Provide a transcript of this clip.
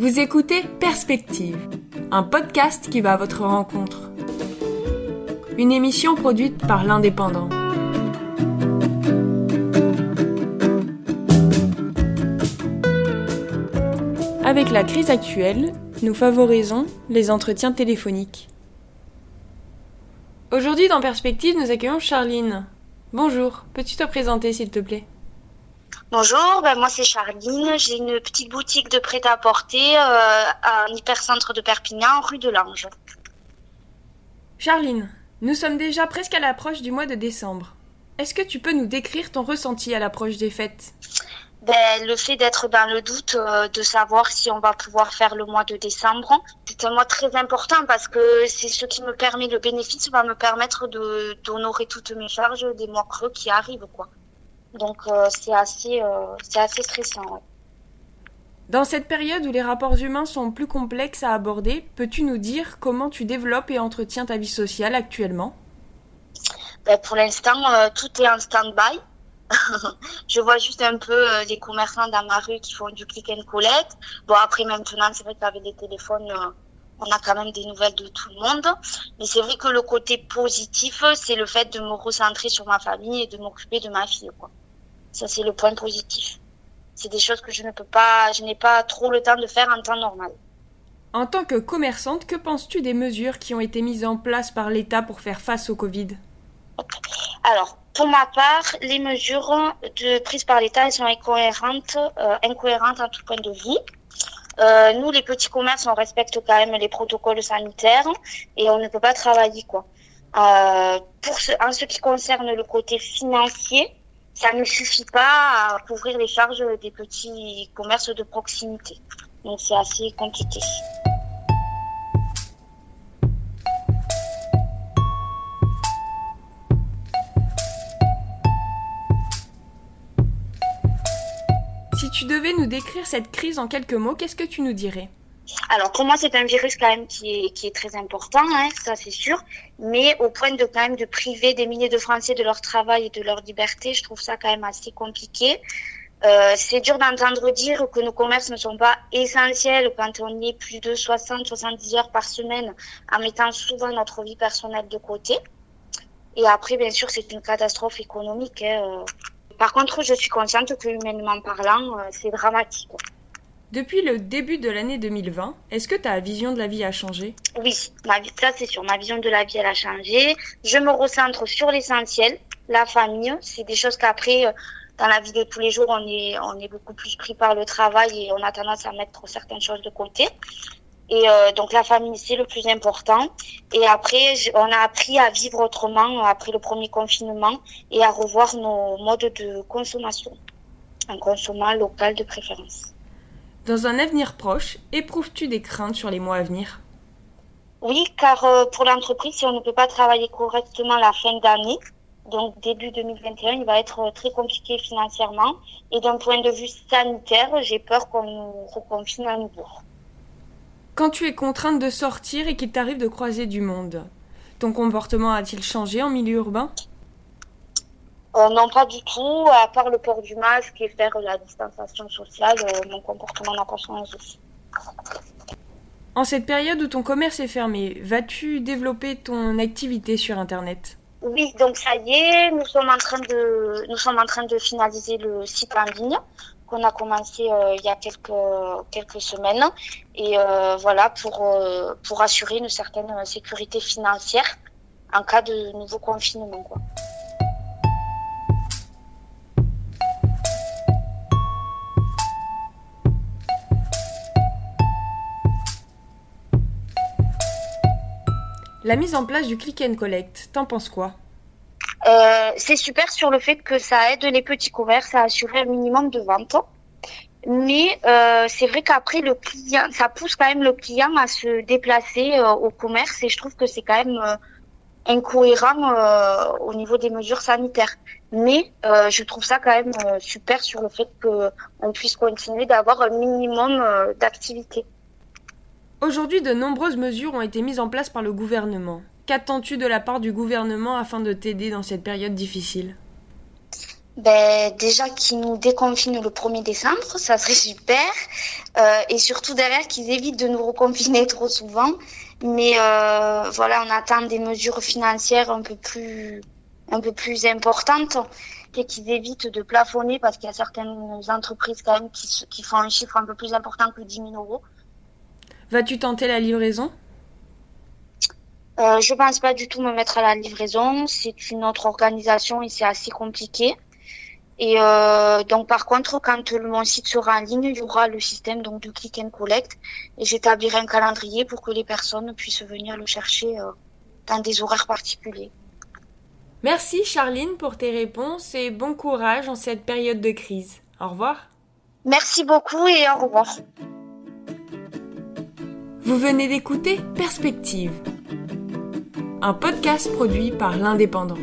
Vous écoutez Perspective, un podcast qui va à votre rencontre. Une émission produite par l'Indépendant. Avec la crise actuelle, nous favorisons les entretiens téléphoniques. Aujourd'hui dans Perspective, nous accueillons Charline. Bonjour, peux-tu te présenter s'il te plaît? Bonjour, ben moi c'est Charline, j'ai une petite boutique de prêt-à-porter euh, à un hypercentre de Perpignan, rue de l'Ange. Charline, nous sommes déjà presque à l'approche du mois de décembre. Est-ce que tu peux nous décrire ton ressenti à l'approche des fêtes? Ben, le fait d'être dans le doute, euh, de savoir si on va pouvoir faire le mois de décembre, c'est un mois très important parce que c'est ce qui me permet, le bénéfice va me permettre de d'honorer toutes mes charges des mois creux qui arrivent, quoi. Donc euh, c'est assez, euh, c'est assez stressant. Dans cette période où les rapports humains sont plus complexes à aborder, peux-tu nous dire comment tu développes et entretiens ta vie sociale actuellement? Ben, Pour l'instant, tout est en stand-by je vois juste un peu euh, les commerçants dans ma rue qui font du click and collect. Bon, après, maintenant, c'est vrai qu'avec des téléphones, euh, on a quand même des nouvelles de tout le monde. Mais c'est vrai que le côté positif, c'est le fait de me recentrer sur ma famille et de m'occuper de ma fille, quoi. Ça, c'est le point positif. C'est des choses que je ne peux pas, je n'ai pas trop le temps de faire en temps normal. En tant que commerçante, que penses-tu des mesures qui ont été mises en place par l'État pour faire face au Covid? Alors, pour ma part, les mesures de, prises par l'État sont incohérentes, euh, incohérentes à tout point de vue. Euh, nous, les petits commerces, on respecte quand même les protocoles sanitaires et on ne peut pas travailler quoi. Euh, pour ce, en ce qui concerne le côté financier, ça ne suffit pas à couvrir les charges des petits commerces de proximité. Donc c'est assez compliqué. tu devais nous décrire cette crise en quelques mots, qu'est-ce que tu nous dirais? Alors pour moi c'est un virus quand même qui est, qui est très important, hein, ça c'est sûr, mais au point de quand même de priver des milliers de Français de leur travail et de leur liberté, je trouve ça quand même assez compliqué. Euh, c'est dur d'entendre dire que nos commerces ne sont pas essentiels quand on est plus de 60-70 heures par semaine en mettant souvent notre vie personnelle de côté. Et après, bien sûr, c'est une catastrophe économique. Hein, par contre, je suis consciente que humainement parlant, euh, c'est dramatique. Depuis le début de l'année 2020, est-ce que ta vision de la vie a changé? Oui, ça c'est sûr, ma vision de la vie elle a changé. Je me recentre sur l'essentiel, la famille. C'est des choses qu'après, euh, dans la vie de tous les jours, on est, on est beaucoup plus pris par le travail et on a tendance à mettre certaines choses de côté. Et euh, donc la famille, c'est le plus important. Et après, on a appris à vivre autrement après le premier confinement et à revoir nos modes de consommation, en consommant local de préférence. Dans un avenir proche, éprouves-tu des craintes sur les mois à venir? Oui, car euh, pour l'entreprise, si on ne peut pas travailler correctement la fin d'année, donc début 2021, il va être très compliqué financièrement. Et d'un point de vue sanitaire, j'ai peur qu'on nous reconfine à nouveau. Quand tu es contrainte de sortir et qu'il t'arrive de croiser du monde, ton comportement a-t-il changé en milieu urbain? Euh, Non, pas du tout. À part le port du masque et faire la distanciation sociale, euh, mon comportement n'a pas changé. En cette période où ton commerce est fermé, vas-tu développer ton activité sur Internet? Oui, donc ça y est, nous sommes en train de nous sommes en train de finaliser le site en ligne qu'on a commencé euh, il y a quelques quelques semaines et euh, voilà pour pour assurer une certaine sécurité financière en cas de nouveau confinement quoi. La mise en place du click and collect, t'en penses quoi? Euh, c'est super sur le fait que ça aide les petits commerces à assurer un minimum de vente. Mais euh, c'est vrai qu'après le client, ça pousse quand même le client à se déplacer euh, au commerce et je trouve que c'est quand même incohérent au niveau des mesures sanitaires. Mais je trouve ça quand même super sur le fait qu'on puisse continuer d'avoir un minimum d'activité. Aujourd'hui, de nombreuses mesures ont été mises en place par le gouvernement. Qu'attends-tu de la part du gouvernement afin de t'aider dans cette période difficile? Ben, déjà qu'ils nous déconfinent le 1er décembre, ça serait super. Euh, et surtout derrière qu'ils évitent de nous reconfiner trop souvent. Mais euh, voilà, on attend des mesures financières un peu plus, importantes et qu'ils évitent de plafonner parce qu'il y a certaines entreprises quand même qui, qui font un chiffre un peu plus important que 10 000 euros. Vas-tu tenter la livraison? Euh, Je pense pas du tout me mettre à la livraison. C'est une autre organisation et c'est assez compliqué. Et euh, donc par contre, quand mon site sera en ligne, il y aura le système donc de click and collect et j'établirai un calendrier pour que les personnes puissent venir le chercher euh, dans des horaires particuliers. Merci Charline pour tes réponses et bon courage en cette période de crise. Au revoir. Merci beaucoup et au revoir. Vous venez d'écouter Perspective, un podcast produit par l'Indépendant.